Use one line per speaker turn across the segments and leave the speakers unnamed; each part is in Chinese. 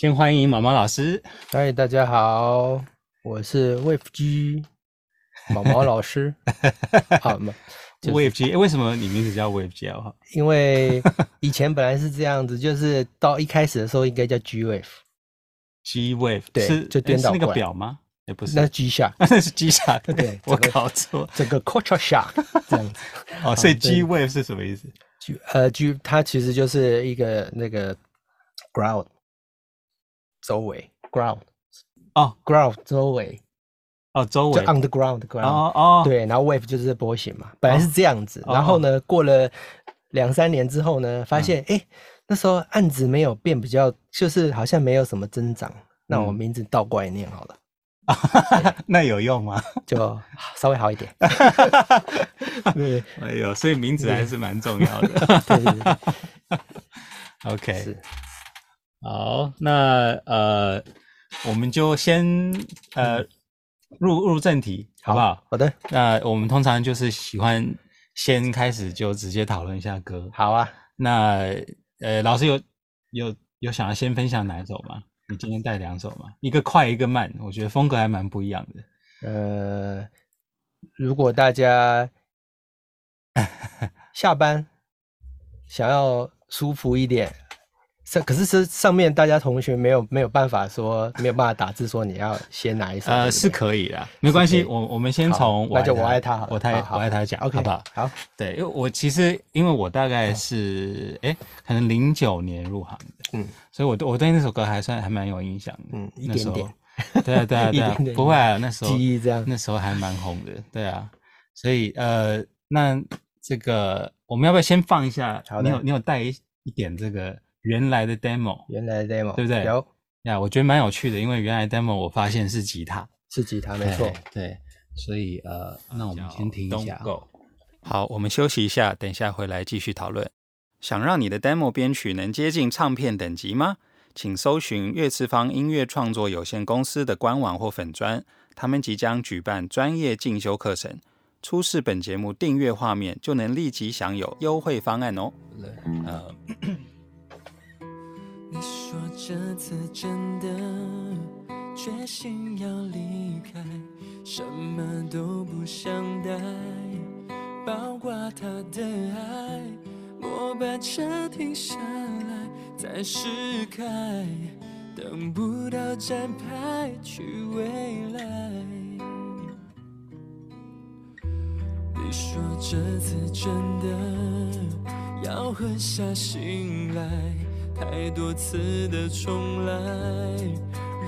先欢迎毛毛老师。
嗨，大家好，我是 Wave G 毛毛老师。好嘛、
就是、，Wave G，为什么你名字叫 Wave G 啊？
因为以前本来是这样子，就是到一开始的时候应该叫 G Wave。
G Wave
对，
是
就颠倒过来
那个表吗？也不是，
那是 G Shock，
那是 G Shock。对，我搞错，
整个 Culture Shock 这样子。
哦，所以 G Wave 是什么意思
？G 呃 G 它其实就是一个那个 Ground。周围 ground
哦、
oh,，ground 周围
哦，周围
就 underground ground
哦哦，
对，然后 wave 就是波形嘛，本来是这样子，oh. 然后呢，oh. 过了两三年之后呢，发现哎、嗯欸，那时候案子没有变，比较就是好像没有什么增长，嗯、那我名字倒过来念好了，
那有用吗？
就稍微好一点，对，
哎呦，所以名字还是蛮重要的，
对对对
，OK 是。好，那呃，我们就先呃入入正题，好不好？
好的。
那我们通常就是喜欢先开始就直接讨论一下歌。
好啊。
那呃，老师有有有想要先分享哪一首吗？你今天带两首吗？一个快，一个慢，我觉得风格还蛮不一样的。
呃，如果大家 下班想要舒服一点。上可是是上面大家同学没有没有办法说没有办法打字说你要先哪一首？
呃，是可以的，没关系。我我们先从
那就我爱他好，
我太我爱他讲，OK，好不好？
好，
对，因为我其实因为我大概是哎，可能零九年入行的，嗯，所以我对我对那首歌还算还蛮有印象的，
嗯，一点点，
对啊对啊 对啊，不会啊，那时候
记忆这样，
那时候还蛮红的，对啊，所以呃，那这个我们要不要先放一下？你有你有带一一点这个。原来的 demo，
原来的 demo，
对不对？
有
呀，yeah, 我觉得蛮有趣的，因为原来 demo 我发现是吉他，
是吉他，没错。
对，所以呃，那我们先听一下。好，我们休息一下，等一下回来继续讨论。想让你的 demo 编曲能接近唱片等级吗？请搜寻乐次方音乐创作有限公司的官网或粉专，他们即将举办专业进修课程。出示本节目订阅画面，就能立即享有优惠方案哦。呃。
你说这次真的决心要离开，什么都不想带，包括他的爱。末班车停下来，再试开，等不到站牌去未来。你说这次真的要狠下心来。太多次的重来，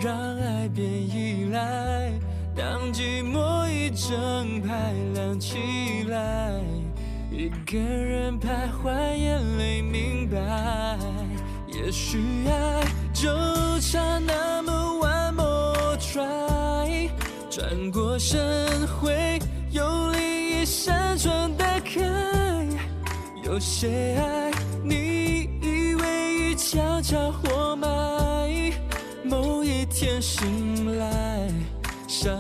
让爱变依赖。当寂寞一整排亮起来，一个人徘徊，眼泪明白。也许爱就差那么 one more try，转过身会有另一扇窗打开。有些爱。悄悄活埋，某一天醒来，想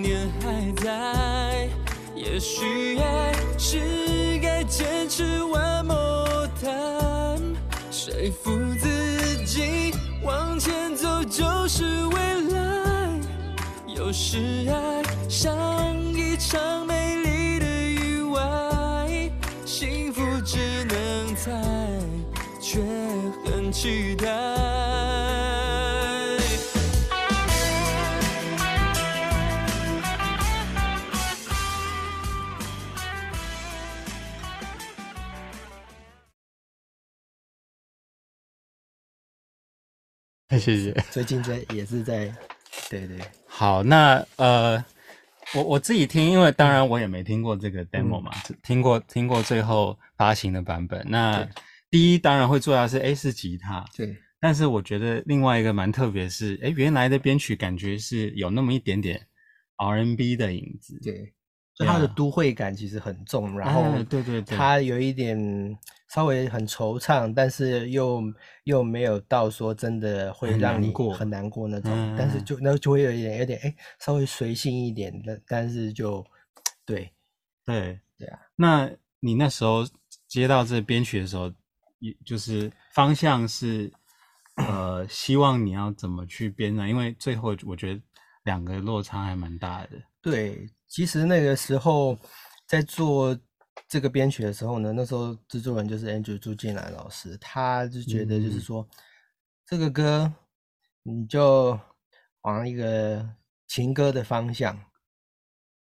念还在。也许爱是该坚持 one more time，说服自己往前走就是未来。有时爱像一场美丽的意外，幸福只能猜，却。期待。
谢谢。
最近在也是在，对对。
好，那呃，我我自己听，因为当然我也没听过这个 demo 嘛，嗯、听过听过最后发行的版本。那第一当然会做到是 A 是吉他，
对。
但是我觉得另外一个蛮特别是，哎，原来的编曲感觉是有那么一点点 R&B 的影子，
对。就它的都会感其实很重，然后
对对对，
它有一点稍微很惆怅，但是又又没有到说真的会让你过很难过那种，但是就那就会有一点有点哎稍微随性一点的，但是就对
对
对啊。
那你那时候接到这编曲的时候？就是方向是呃，希望你要怎么去编呢？因为最后我觉得两个落差还蛮大的。
对，其实那个时候在做这个编曲的时候呢，那时候制作人就是 Andrew 朱建兰老师，他就觉得就是说、嗯、这个歌你就往一个情歌的方向，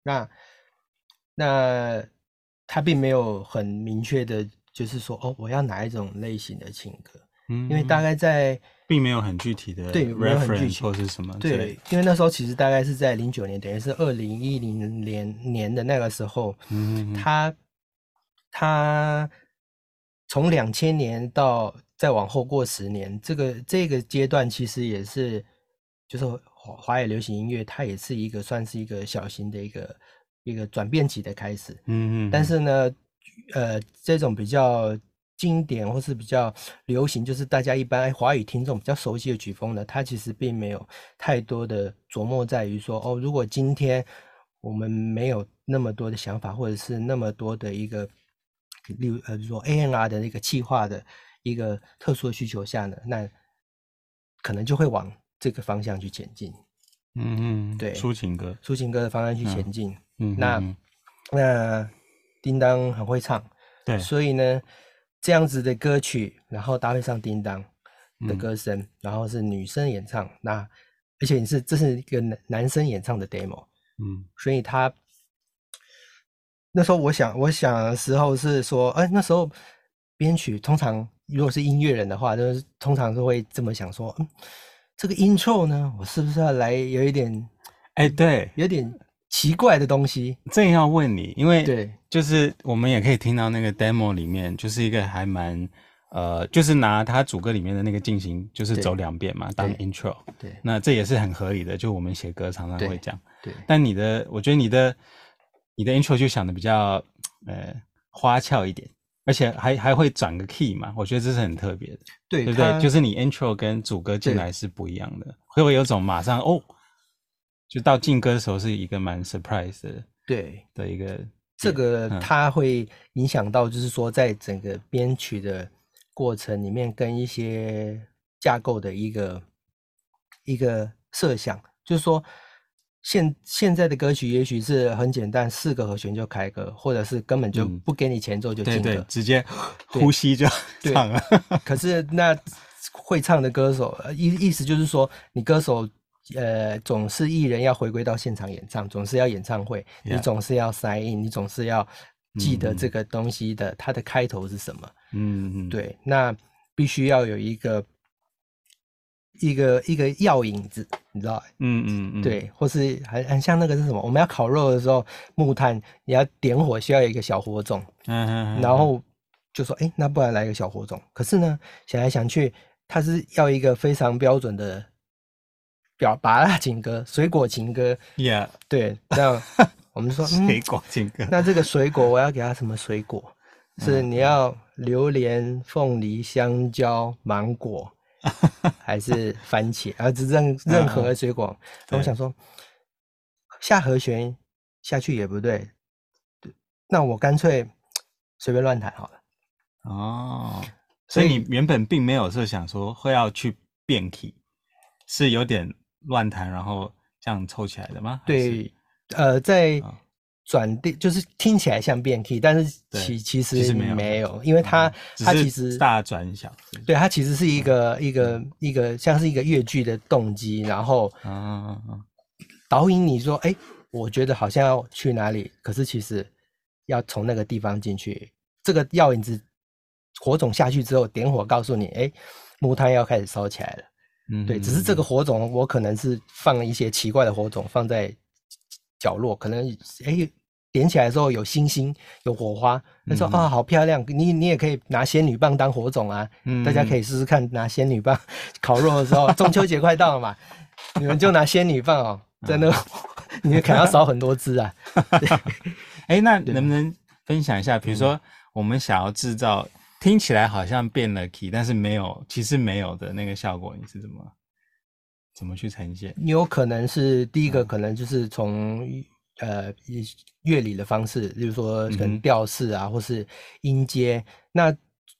那那他并没有很明确的，就是说哦，我要哪一种类型的情歌。嗯，因为大概在，
并没有很具体的，
对，没有很具体
或是什么，
对，因为那时候其实大概是在零九年，等于是二零一零年年的那个时候，嗯，他他从两千年到再往后过十年，这个这个阶段其实也是，就是华华语流行音乐，它也是一个算是一个小型的一个一个转变期的开始，嗯嗯，但是呢，呃，这种比较。经典或是比较流行，就是大家一般华语听众比较熟悉的曲风呢，它其实并没有太多的琢磨在于说，哦，如果今天我们没有那么多的想法，或者是那么多的一个，例如呃，说 A N R 的那个气化的一个特殊的需求下呢，那可能就会往这个方向去前进。
嗯嗯，
对，
抒情歌，
抒情歌的方向去前进。嗯，那那叮当很会唱，
对，
所以呢。这样子的歌曲，然后搭配上叮当的歌声，嗯、然后是女生演唱，那而且你是这是一个男男生演唱的 demo，嗯，所以他那时候我想我想的时候是说，哎，那时候编曲通常如果是音乐人的话，就是通常都会这么想说，嗯，这个 intro 呢，我是不是要来有一点，
哎，对，
有点。奇怪的东西，
正要问你，因为对，就是我们也可以听到那个 demo 里面，就是一个还蛮呃，就是拿他主歌里面的那个进行，就是走两遍嘛，当 intro。对，那这也是很合理的，就我们写歌常常会讲。对，但你的，我觉得你的你的 intro 就想的比较呃花俏一点，而且还还会转个 key 嘛，我觉得这是很特别的，对，对不对？就是你 intro 跟主歌进来是不一样的，会不会有种马上哦？就到进歌的时候是一个蛮 surprise 的，对的一个，
这个它会影响到，就是说在整个编曲的过程里面，跟一些架构的一个一个设想，就是说现现在的歌曲也许是很简单，四个和弦就开歌，或者是根本就不给你前奏就进歌，
嗯，直接呼吸就唱了。
可是那会唱的歌手，意意思就是说你歌手。呃，总是艺人要回归到现场演唱，总是要演唱会.你总是要塞印，你总是要记得这个东西的，嗯、它的开头是什么？嗯嗯，对，那必须要有一个一个一个药引子，你知道？嗯嗯嗯，对，或是很很像那个是什么？我们要烤肉的时候，木炭你要点火，需要有一个小火种，嗯嗯，然后就说，哎、欸，那不然来一个小火种？可是呢，想来想去，它是要一个非常标准的。表拔辣情歌、水果情歌
，Yeah，
对，那我们说
水果情歌、嗯。
那这个水果我要给他什么水果？是你要榴莲、凤梨、香蕉、芒果，还是番茄？啊，这任任何的水果。那我想说，下和弦下去也不对，对，那我干脆随便乱弹好了。
哦，所以你原本并没有设想说会要去变 key，是有点。乱弹，然后这样凑起来的吗？
对，呃，在转电就是听起来像变 key，但是其其实没有，因为它它其实
大转小，
对，它其实是一个一个一个像是一个乐句的动机，然后导引你说，哎，我觉得好像要去哪里，可是其实要从那个地方进去，这个药引子火种下去之后，点火告诉你，哎，木炭要开始烧起来了。嗯，对，只是这个火种，我可能是放了一些奇怪的火种放在角落，可能哎点起来的时候有星星，有火花，他说啊好漂亮，你你也可以拿仙女棒当火种啊，嗯，大家可以试试看拿仙女棒烤肉的时候，中秋节快到了嘛，你们就拿仙女棒哦，在那，你们可能要少很多支啊。
哎，那能不能分享一下，比如说我们想要制造。听起来好像变了 key，但是没有，其实没有的那个效果，你是怎么怎么去呈现？
你有可能是第一个，可能就是从、嗯、呃乐理的方式，例如说可能调式啊，嗯、或是音阶。那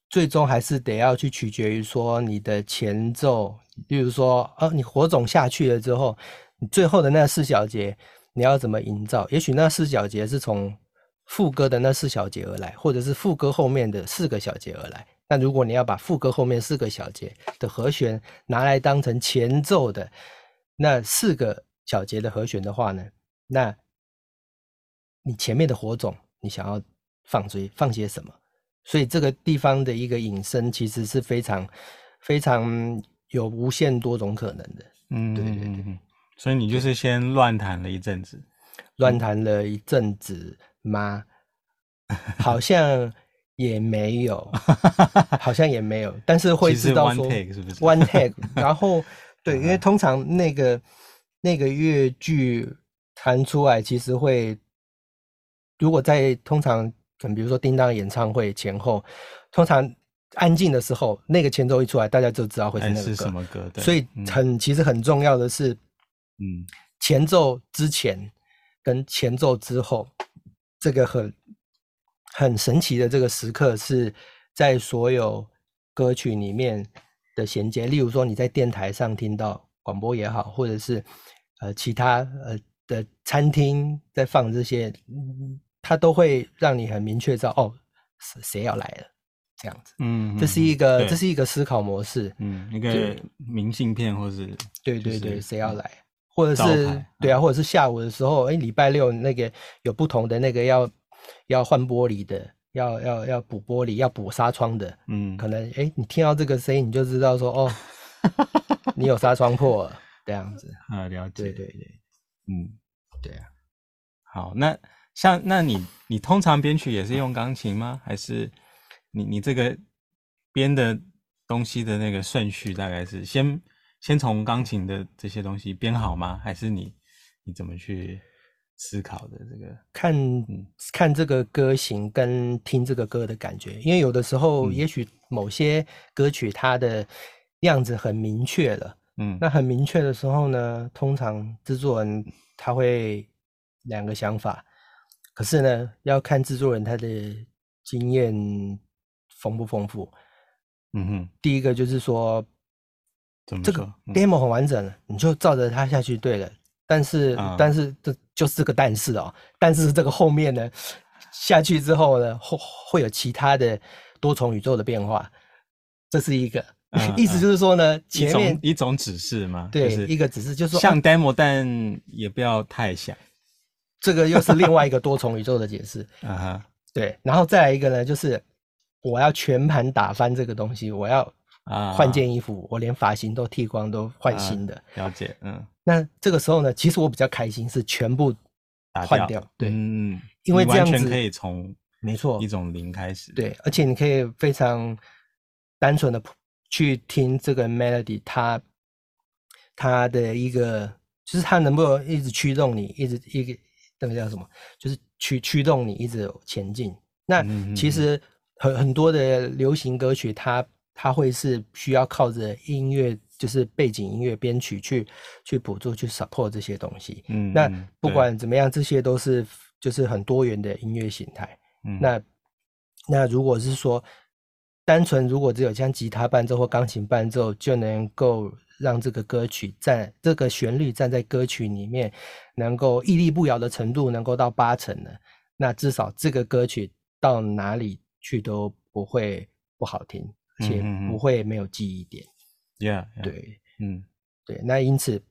最终还是得要去取决于说你的前奏，例如说，哦，你火种下去了之后，你最后的那四小节你要怎么营造？也许那四小节是从副歌的那四小节而来，或者是副歌后面的四个小节而来。那如果你要把副歌后面四个小节的和弦拿来当成前奏的那四个小节的和弦的话呢，那你前面的火种你想要放追放些什么？所以这个地方的一个引申其实是非常非常有无限多种可能的。
嗯，对对对。所以你就是先乱弹了一阵子，
乱弹了一阵子吗？好像。也没有，好像也没有，但是会知道说
one take 是不是
？one take，然后对，因为通常那个那个乐句弹出来，其实会，如果在通常可能比如说叮当演唱会前后，通常安静的时候，那个前奏一出来，大家就知道会是那个歌，
是什么歌。
对所以很其实很重要的是，
嗯，
前奏之前跟前奏之后，这个很。很神奇的这个时刻是在所有歌曲里面的衔接，例如说你在电台上听到广播也好，或者是呃其他呃的餐厅在放这些，它都会让你很明确知道哦，谁要来了这样子。
嗯，
这是一个这是一个思考模式。
嗯，一个明信片或是
对对对，谁要来，或者是对啊，或者是下午的时候，哎，礼拜六那个有不同的那个要。要换玻璃的，要要要补玻璃，要补纱窗的，
嗯，
可能哎，你听到这个声音，你就知道说哦，你有纱窗破了这样子
啊，了解，
对对对，
嗯，
对啊，
好，那像那你你通常编曲也是用钢琴吗？还是你你这个编的东西的那个顺序大概是先先从钢琴的这些东西编好吗？还是你你怎么去？思考的这个？
看、嗯、看这个歌型跟听这个歌的感觉，因为有的时候也许某些歌曲它的样子很明确了，
嗯，
那很明确的时候呢，通常制作人他会两个想法，可是呢要看制作人他的经验丰不丰富，
嗯哼，
第一个就是
说
这个 demo 很完整了，你就照着它下去对了。但是，嗯、但是这就是个但是哦。但是这个后面呢，下去之后呢，会会有其他的多重宇宙的变化，这是一个、嗯、意思，就是说呢，嗯、前面
一种，指示嘛，
对，
就是、
一个指示，就是说
像 demo，但也不要太像。
这个又是另外一个多重宇宙的解释
啊哈，
对，然后再来一个呢，就是我要全盘打翻这个东西，我要。啊，换件衣服，我连发型都剃光，都换新的。
了解，嗯。
那这个时候呢，其实我比较开心，是全部换掉。对，
嗯，
因为这样子
可以从
没错一
种零开始。
对，而且你可以非常单纯的去听这个 melody，它它的一个就是它能不能一直驱动你，一直一个那个叫什么，就是驱驱动你一直前进。那其实很很多的流行歌曲，它它会是需要靠着音乐，就是背景音乐编曲去去辅助、去 support 这些东西。
嗯，
那不管怎么样，这些都是就是很多元的音乐形态。
嗯，
那那如果是说单纯如果只有像吉他伴奏或钢琴伴奏就能够让这个歌曲站这个旋律站在歌曲里面能够屹立不摇的程度能够到八成呢，那至少这个歌曲到哪里去都不会不好听。且不会没有记忆点
，Yeah，,
对，
嗯，
对，那因此，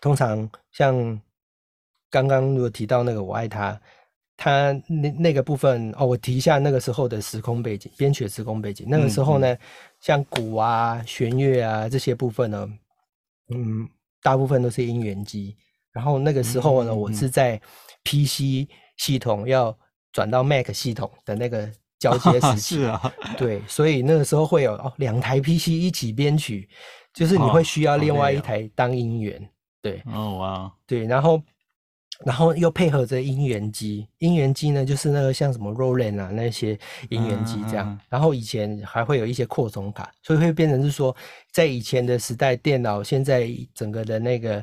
通常像刚刚如果提到那个我爱他，他那那个部分哦，我提一下那个时候的时空背景，编曲的时空背景，那个时候呢，嗯。嗯、像鼓啊、弦乐啊这些部分呢，嗯，大部分都是音源机，然后那个时候呢，我是在 PC 系统要转到 Mac 系统的那个。交接时 期，
是啊，
对，所以那个时候会有哦，两台 PC 一起编曲，就是你会需要另外一台当音源，对，
哦哇，
对，然后然后又配合着音源机，音源机呢就是那个像什么 Roland 啊那些音源机这样，然后以前还会有一些扩充卡，所以会变成是说，在以前的时代，电脑现在整个的那个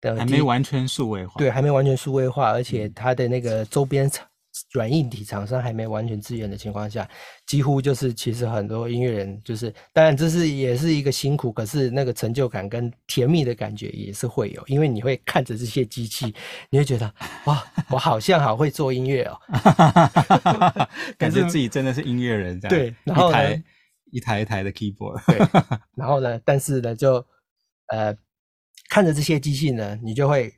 的
还没完全数位化，
对，还没完全数位化，而且它的那个周边。软硬体厂商还没完全支援的情况下，几乎就是其实很多音乐人就是，当然这是也是一个辛苦，可是那个成就感跟甜蜜的感觉也是会有，因为你会看着这些机器，你会觉得哇，我好像好会做音乐哦，
感觉自己真的是音乐人这样。
对，然后呢，
一台一台的 keyboard，
对，然后呢，但是呢，就呃看着这些机器呢，你就会。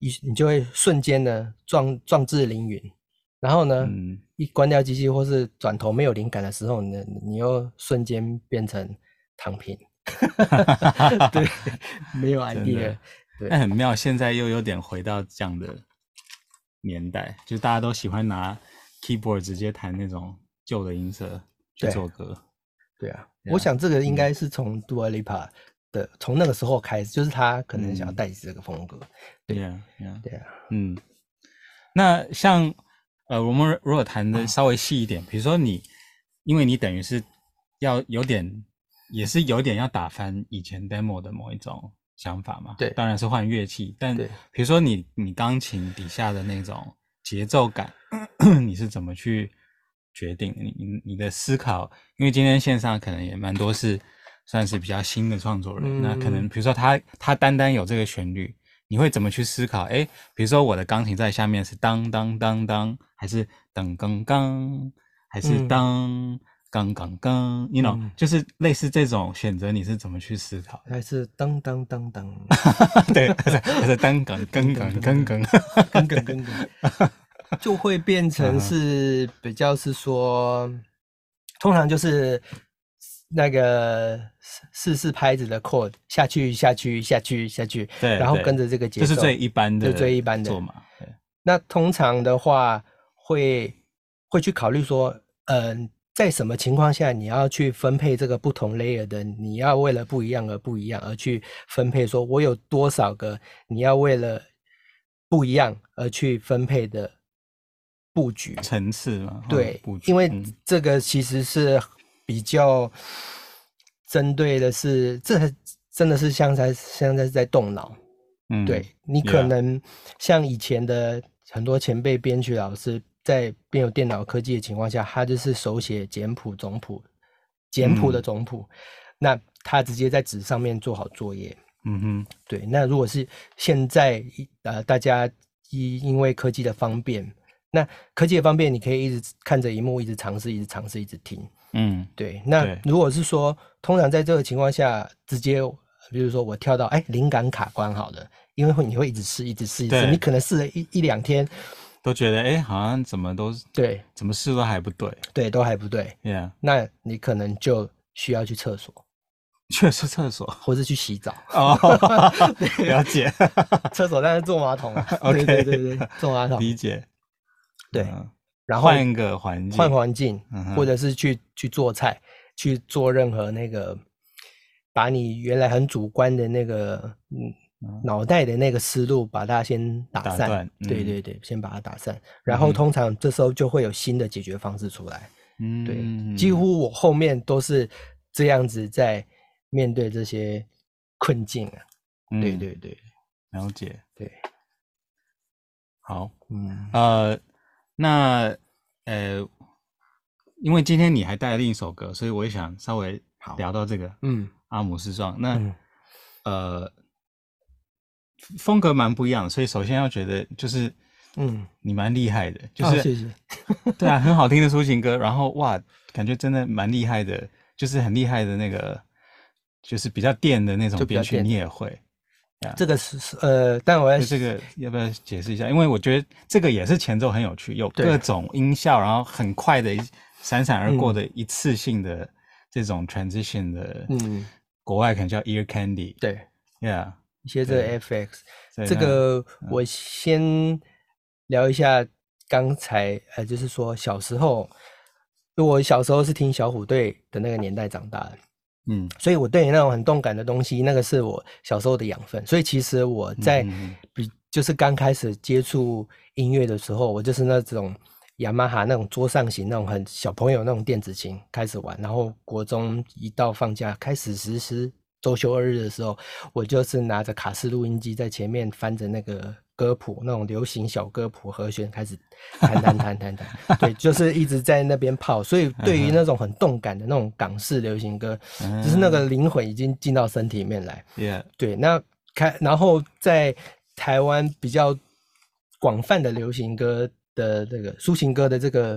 你你就会瞬间呢壮壮志凌云，然后呢，嗯、一关掉机器或是转头没有灵感的时候呢，你又瞬间变成躺平，对，没有 idea，对，
那很妙。现在又有点回到这样的年代，就大家都喜欢拿 keyboard 直接弹那种旧的音色去做歌。
对，啊，对啊，我想这个应该是从 Dua Lipa。的从那个时候开始，就是他可能想要带起这个风格。
对呀，对呀。嗯，那像呃，我们如果谈的稍微细一点，嗯、比如说你，因为你等于是要有点，也是有点要打翻以前 demo 的某一种想法嘛。
对，
当然是换乐器，但比如说你你钢琴底下的那种节奏感，你是怎么去决定？你你你的思考，因为今天线上可能也蛮多是。算是比较新的创作人，嗯、那可能比如说他他单单有这个旋律，你会怎么去思考？哎，比如说我的钢琴在下面是当当当当，还是噔噔噔，还是当刚刚刚？You know，就是类似这种选择，你是怎么去思考？
还是当当当当？
对，还是还是当刚刚刚刚刚
刚刚刚，就会变成是比较是说，通常就是。那个四四拍子的 chord 下去下去下去下去，对，然后跟着这个节奏，
这是最一般的，
最一般的
做嘛。
那通常的话会会去考虑说，嗯、呃，在什么情况下你要去分配这个不同 layer 的，你要为了不一样而不一样而去分配，说我有多少个你要为了不一样而去分配的布局
层次嘛？
对，因为这个其实是。比较针对的是，这真的是像在像在是在动脑，嗯，对，你可能像以前的很多前辈编曲老师，在没有电脑科技的情况下，他就是手写简谱总谱，简谱的总谱，嗯、那他直接在纸上面做好作业，嗯哼，对。那如果是现在呃，大家因因为科技的方便，那科技的方便，你可以一直看着荧幕，一直尝试，一直尝试，一直听。嗯，对。那如果是说，通常在这个情况下，直接，比如说我跳到哎灵感卡关好了，因为会你会一直试，一直试，一直试，你可能试了一一两天，
都觉得哎好像怎么都
对，
怎么试都还不对，
对，都还不对。
Yeah，
那你可能就需要去厕所，
去是厕所，
或是去洗澡。
哦，了解。
厕所，但是坐马桶啊。OK，对对对，坐马桶。
理解。
对。然后
换个环境，
换环境，或者是去去做菜，去做任何那个，把你原来很主观的那个嗯脑袋的那个思路，把它先打散。对对对，先把它打散。然后通常这时候就会有新的解决方式出来。嗯，对，几乎我后面都是这样子在面对这些困境啊。对对对，
了解。
对，
好，嗯呃。那，呃，因为今天你还带了另一首歌，所以我也想稍微聊到这个，嗯，阿姆斯壮。那，嗯、呃，风格蛮不一样的，所以首先要觉得就是，嗯，你蛮厉害的，就是，哦、谢谢 对啊，很好听的抒情歌，然后哇，感觉真的蛮厉害的，就是很厉害的那个，就是比较电的那种编曲，你也会。
这个是是呃，但我要
这个要不要解释一下？因为我觉得这个也是前奏很有趣，有各种音效，然后很快的闪闪而过的一次性的这种 transition 的，嗯，国外可能叫 ear candy，
对
，yeah，
一些这个 FX，这个我先聊一下刚才呃，就是说小时候，就我小时候是听小虎队的那个年代长大的。嗯，所以我对你那种很动感的东西，那个是我小时候的养分。所以其实我在比就是刚开始接触音乐的时候，我就是那种雅马哈那种桌上型那种很小朋友那种电子琴开始玩。然后国中一到放假开始实施周休二日的时候，我就是拿着卡式录音机在前面翻着那个歌谱，那种流行小歌谱和弦开始弹弹弹弹弹，对，就是一直在那边泡。所以对于那种很动感的那种港式流行歌，就是那个灵魂已经进到身体里面来。
Yeah.
对，那开然后在台湾比较广泛的流行歌的这个抒情歌的这个，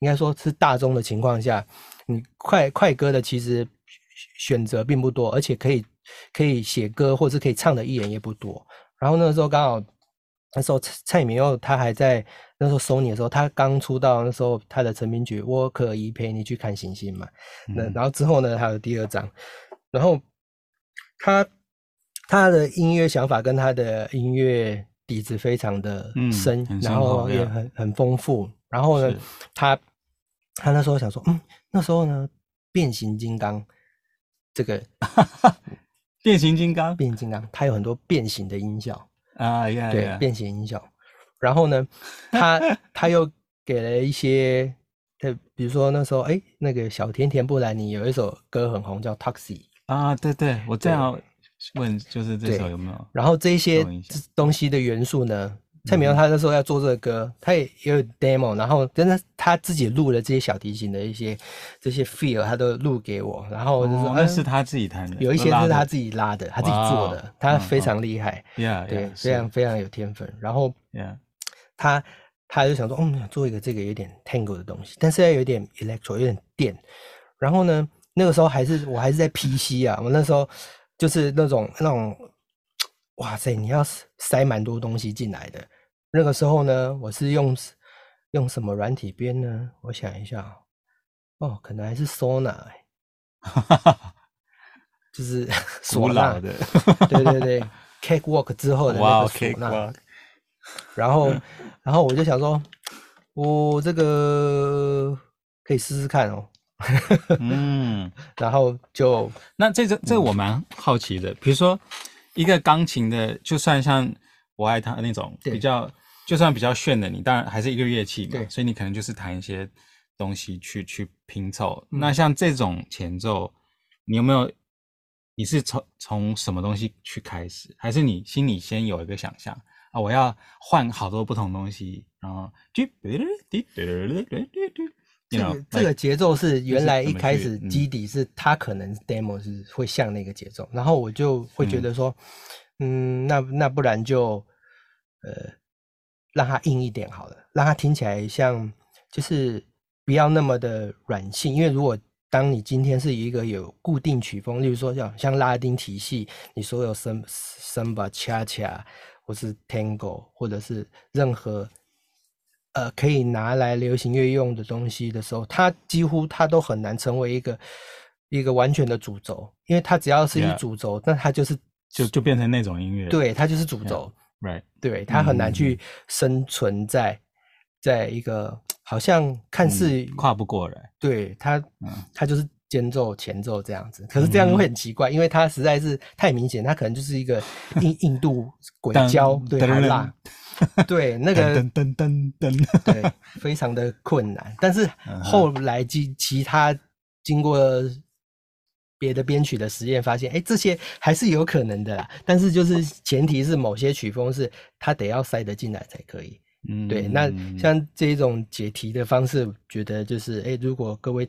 应该说是大众的情况下，你快快歌的其实选择并不多，而且可以可以写歌或是可以唱的艺人也不多。然后那个时候刚好，那时候蔡蔡明佑他还在那时候 Sony 的时候，他刚出道那时候他的成名曲《我可以陪你去看星星》嘛。那、嗯、然后之后呢，还有第二张，然后他他的音乐想法跟他的音乐底子非常的深，嗯、然后也很很丰富。然后呢，他他那时候想说，嗯，那时候呢，变形金刚这个。
变形金刚，
变形金刚，它有很多变形的音效
啊，
对，变形音效。然后呢，他他 又给了一些，比如说那时候，哎，那个小甜甜布兰妮有一首歌很红，叫《Taxi》
啊，对对，我正好问，就是这首有没有？
然后这些东西的元素呢？蔡旻佑他那时候要做这个歌，他也也有 demo，然后真的他自己录了这些小提琴的一些这些 feel，他都录给我，然后就是说、
哦、那是他自己弹的，
有一些是他自己拉的，他自己做的，他非常厉害，对，yeah, yeah, 非常非常有天分。然后他他就想说，嗯，做一个这个有点 tango 的东西，但是要有点 electro，有点电。然后呢，那个时候还是我还是在 PC 啊，我那时候就是那种那种，哇塞，你要塞蛮多东西进来的。那个时候呢，我是用用什么软体编呢？我想一下，哦，可能还是 Sona，欸、就是 唢呐的，对对对，Cakewalk 之后的那个唢呐。Wow, 然后，然后我就想说，我、哦、这个可以试试看哦。嗯，然后就
那这个这个我蛮好奇的，比如说一个钢琴的，就算像我爱他那种比较。就算比较炫的，你当然还是一个乐器嘛，对，所以你可能就是弹一些东西去去拼凑。嗯。那像这种前奏，你有没有？你是从从什么东西去开始，还是你心里先有一个想象啊？我要换好多不同东西，然后就
这个这个节奏是原来一开始基底是它可能 demo 是会像那个节奏，然后我就会觉得说，嗯，那那不然就呃。让它硬一点好了，让它听起来像，就是不要那么的软性。因为如果当你今天是一个有固定曲风，例如说像像拉丁体系，你所有森森巴、恰恰，或是 tango，或者是任何呃可以拿来流行乐用的东西的时候，它几乎它都很难成为一个一个完全的主轴，因为它只要是一主轴，那.它就是
就就变成那种音乐，
对，它就是主轴。Yeah.
Right.
对，它很难去生存在，在一个好像看似、
嗯、跨不过来。
对它，它就是间奏前奏这样子，可是这样会很奇怪，嗯、因为它实在是太明显，它可能就是一个 印印度鬼椒，对，还辣，对，那个噔噔噔噔，对，非常的困难。但是后来其其他经过。别的编曲的实验发现，哎，这些还是有可能的啦。但是就是前提是某些曲风是它得要塞得进来才可以。嗯，对。那像这一种解题的方式，觉得就是，哎，如果各位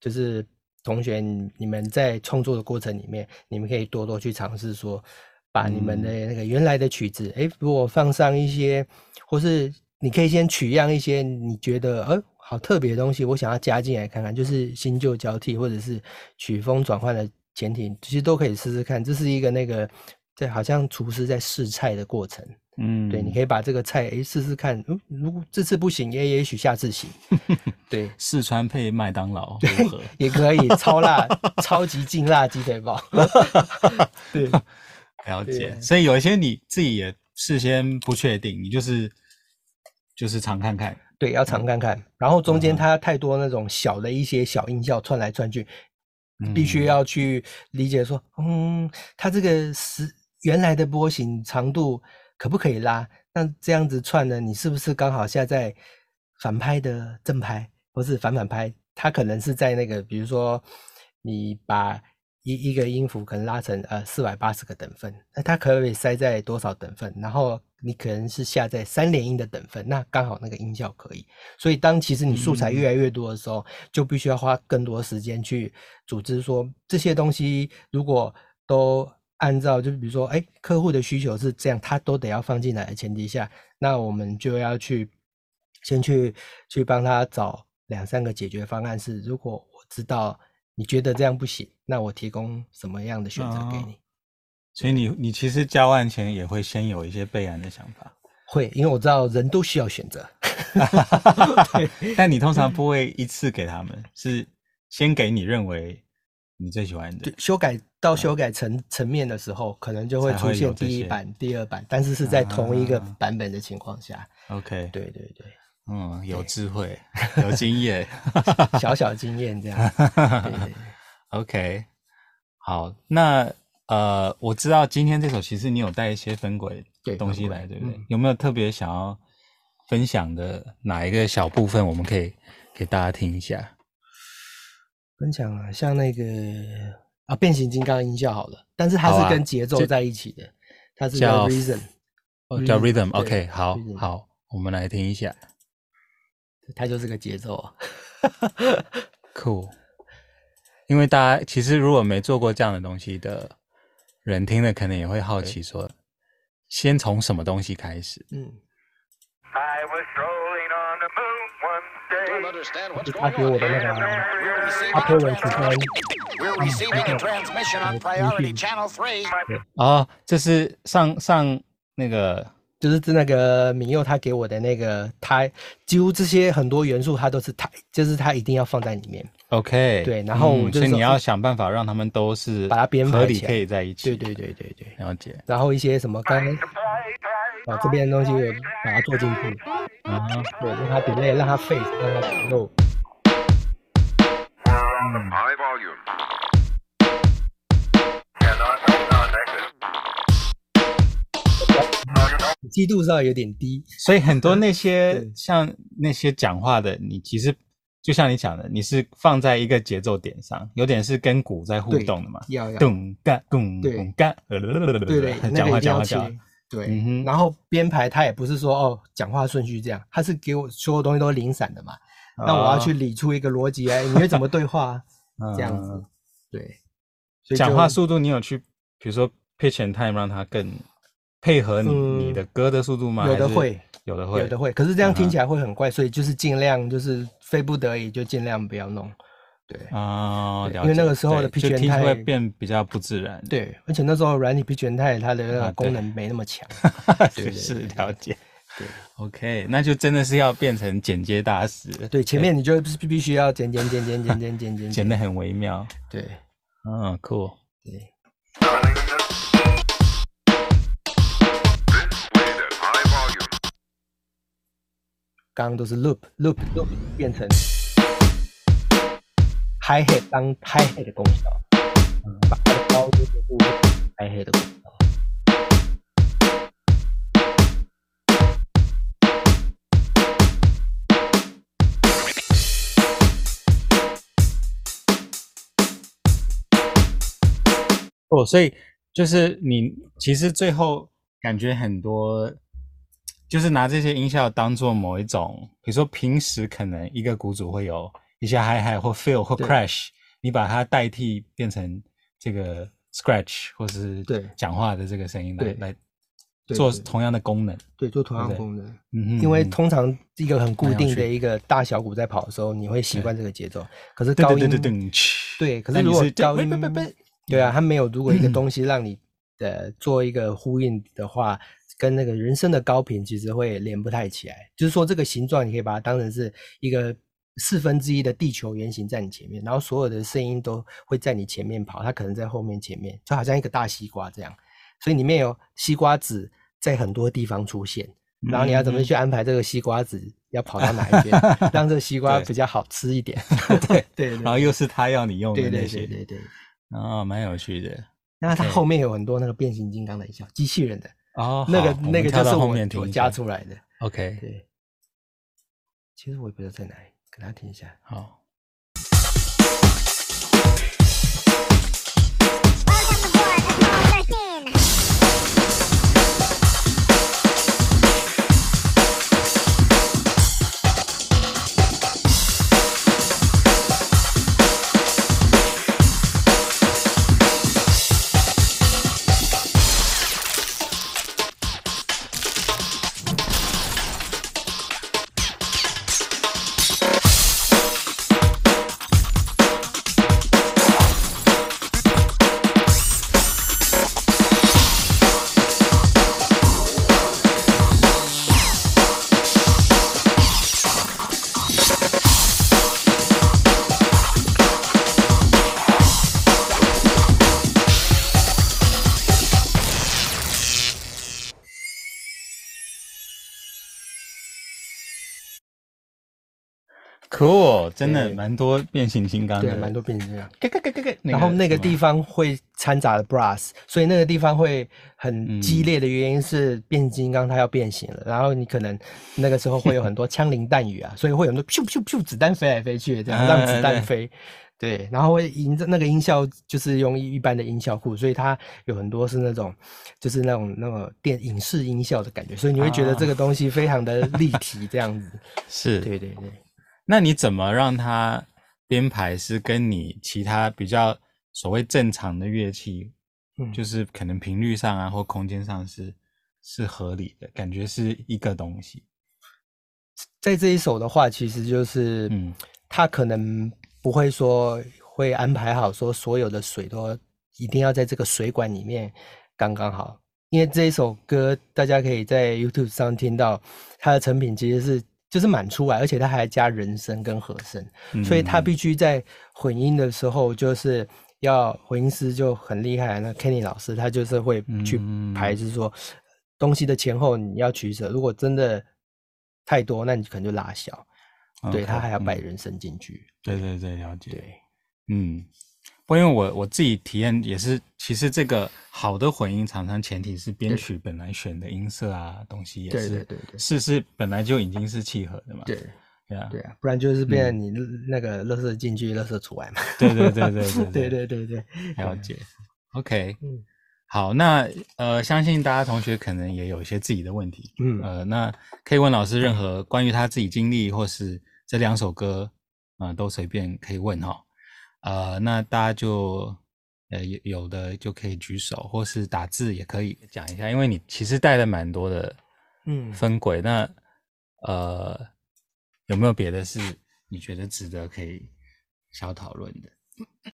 就是同学，你们在创作的过程里面，你们可以多多去尝试说，把你们的那个原来的曲子，哎，如果放上一些，或是你可以先取样一些你觉得，呃。好特别的东西，我想要加进来看看，就是新旧交替或者是曲风转换的前提，其实都可以试试看。这是一个那个在好像厨师在试菜的过程，嗯，对，你可以把这个菜诶试试看，嗯，如果这次不行，也也许下次行。对，
四川配麦当劳，
如何，也可以超辣、超级劲辣鸡腿堡。对，
了解。所以有一些你自己也事先不确定，你就是就是尝看看。
对，要尝看看，然后中间它太多那种小的一些小音效串来串去，嗯、必须要去理解说，嗯，它这个是原来的波形长度可不可以拉？那这样子串呢，你是不是刚好现在反拍的正拍，或是反反拍？它可能是在那个，比如说你把一一个音符可能拉成呃四百八十个等份，那它可不可以塞在多少等份？然后你可能是下在三连音的等份，那刚好那个音效可以。所以当其实你素材越来越多的时候，嗯、就必须要花更多时间去组织说这些东西，如果都按照就比如说哎客户的需求是这样，他都得要放进来的前提下，那我们就要去先去去帮他找两三个解决方案。是如果我知道。你觉得这样不行，那我提供什么样的选择给你？哦、
所以你你其实交案前也会先有一些备案的想法，
会，因为我知道人都需要选择。
对但你通常不会一次给他们，是先给你认为你最喜欢的。
修改到修改层层面的时候，可能就会出现第一版、第二版，但是是在同一个版本的情况下。
OK，
对对对。
嗯，有智慧，有经验，
小小经验这样。对对对
OK，好，那呃，我知道今天这首其实你有带一些分轨东西来，对，对不对？嗯、有没有特别想要分享的哪一个小部分，我们可以给大家听一下？
分享啊，像那个啊，变形金刚音效好了，但是它是跟节奏在一起的，啊、它是叫 rhythm，
哦，叫 rhythm，OK，、okay, 好好，我们来听一下。
它就是个节奏啊，
cool。因为大家其实如果没做过这样的东西的人听了，可能也会好奇说，对先从什么东西开始？嗯。
他给我的那个阿波罗曲风。
哦，这是上上那个。
就是那个敏佑他给我的那个，他几乎这些很多元素，他都是他，就是他一定要放在里面。
OK，
对，然后我就、
嗯、所以你要想办法让他们都是
把它编排起来，
可以在一起。
对对对对对，
了解。
然后一些什么刚刚啊这边的东西，我把它做进去，啊，对，让它 delay，让它 face，让它 slow。激度上有点低，
所以很多那些 像那些讲话的，你其实就像你讲的，你是放在一个节奏点上，有点是跟鼓在互动的嘛。
要要。
咚干咚咚干，对对，讲话讲话讲。
对，然后编排他也不是说哦，讲话顺序这样，他是给我所有东西都是零散的嘛。那我要去理出一个逻辑来，你会怎么对话？这样子。对。
讲话速度你有去，比如说 pitch and time 让它更。配合你你的歌的速度吗？
有的会，
有的会，
有的会。可是这样听起来会很怪，所以就是尽量就是非不得已就尽量不要弄。对啊，因为那个时候的 pitch and time
会变比较不自然。
对，而且那时候软体 pitch and time 它的那个功能没那么强。
是了解。对，OK，那就真的是要变成剪接大师。
对，前面你就必必须要剪剪剪剪剪剪剪 剪，
剪得很微妙。
对，
嗯，cool。
对。刚都是 loop loop loop 变成 hi hat 当 hi hat 的功效，嗯，把它的高度的部分 hi hat 的功效。
哦，所以就是你其实最后感觉很多。就是拿这些音效当做某一种，比如说平时可能一个鼓组会有一些 hi hat 或 fill 或 crash，你把它代替变成这个 scratch 或是对。讲话的这个声音来来做同样的功能，
对，做同样的功能。嗯哼，因为通常一个很固定的一个大小鼓在跑的时候，你会习惯这个节奏。可是高音，对，可是如果高音，对啊，它没有如果一个东西让你的做一个呼应的话。跟那个人声的高频其实会连不太起来，就是说这个形状你可以把它当成是一个四分之一的地球圆形在你前面，然后所有的声音都会在你前面跑，它可能在后面前面，就好像一个大西瓜这样，所以里面有西瓜籽在很多地方出现，然后你要怎么去安排这个西瓜籽要跑到哪一边，让这个西瓜比较好吃一点，对。对，
然后又是他要你用的那些，
对对对对，
哦，蛮有趣的，
那它后面有很多那个变形金刚的音效，机器人的。
哦，
那个那个就是我我加出来的。
OK，
对。其实我也不知道在哪里，给大家听一下。
好。真的蛮多变形金刚的，
对，蛮多变形金刚。然后那个地方会掺杂了 brass，所以那个地方会很激烈的原因是变形金刚它要变形了，然后你可能那个时候会有很多枪林弹雨啊，所以会有很多咻咻咻子弹飞来飞去，这样让子弹飞。对，然后会音那个音效就是用一般的音效库，所以它有很多是那种，就是那种那种电影视音效的感觉，所以你会觉得这个东西非常的立体，这样子。
是，
对对对。
那你怎么让它编排是跟你其他比较所谓正常的乐器，嗯，就是可能频率上啊或空间上是是合理的，感觉是一个东西。
在这一首的话，其实就是，嗯，它可能。不会说会安排好，说所有的水都一定要在这个水管里面刚刚好，因为这一首歌大家可以在 YouTube 上听到它的成品其实是就是满出来，而且它还加人声跟和声，嗯、所以它必须在混音的时候就是要混音师就很厉害，那 Kenny 老师他就是会去排，就是说东西的前后你要取舍，如果真的太多，那你可能就拉小。Okay, 对，他还要摆人声进去，
对对对，了解。
对，
嗯，因为我我自己体验也是，其实这个好的混音常常前提是编曲本来选的音色啊东西也是，
对对对对，
是是本来就已经是契合的嘛。
对，对啊，对啊，不然就是变成你那个垃圾进去，垃圾出来嘛。
对对对对对
对对对对，
了解。OK，嗯，好，那呃，相信大家同学可能也有一些自己的问题，嗯呃，那可以问老师任何关于他自己经历或是。这两首歌，啊、呃，都随便可以问哈，呃，那大家就，呃，有有的就可以举手，或是打字也可以讲一下，因为你其实带了蛮多的，嗯，分轨，那，呃，有没有别的是你觉得值得可以小讨论的？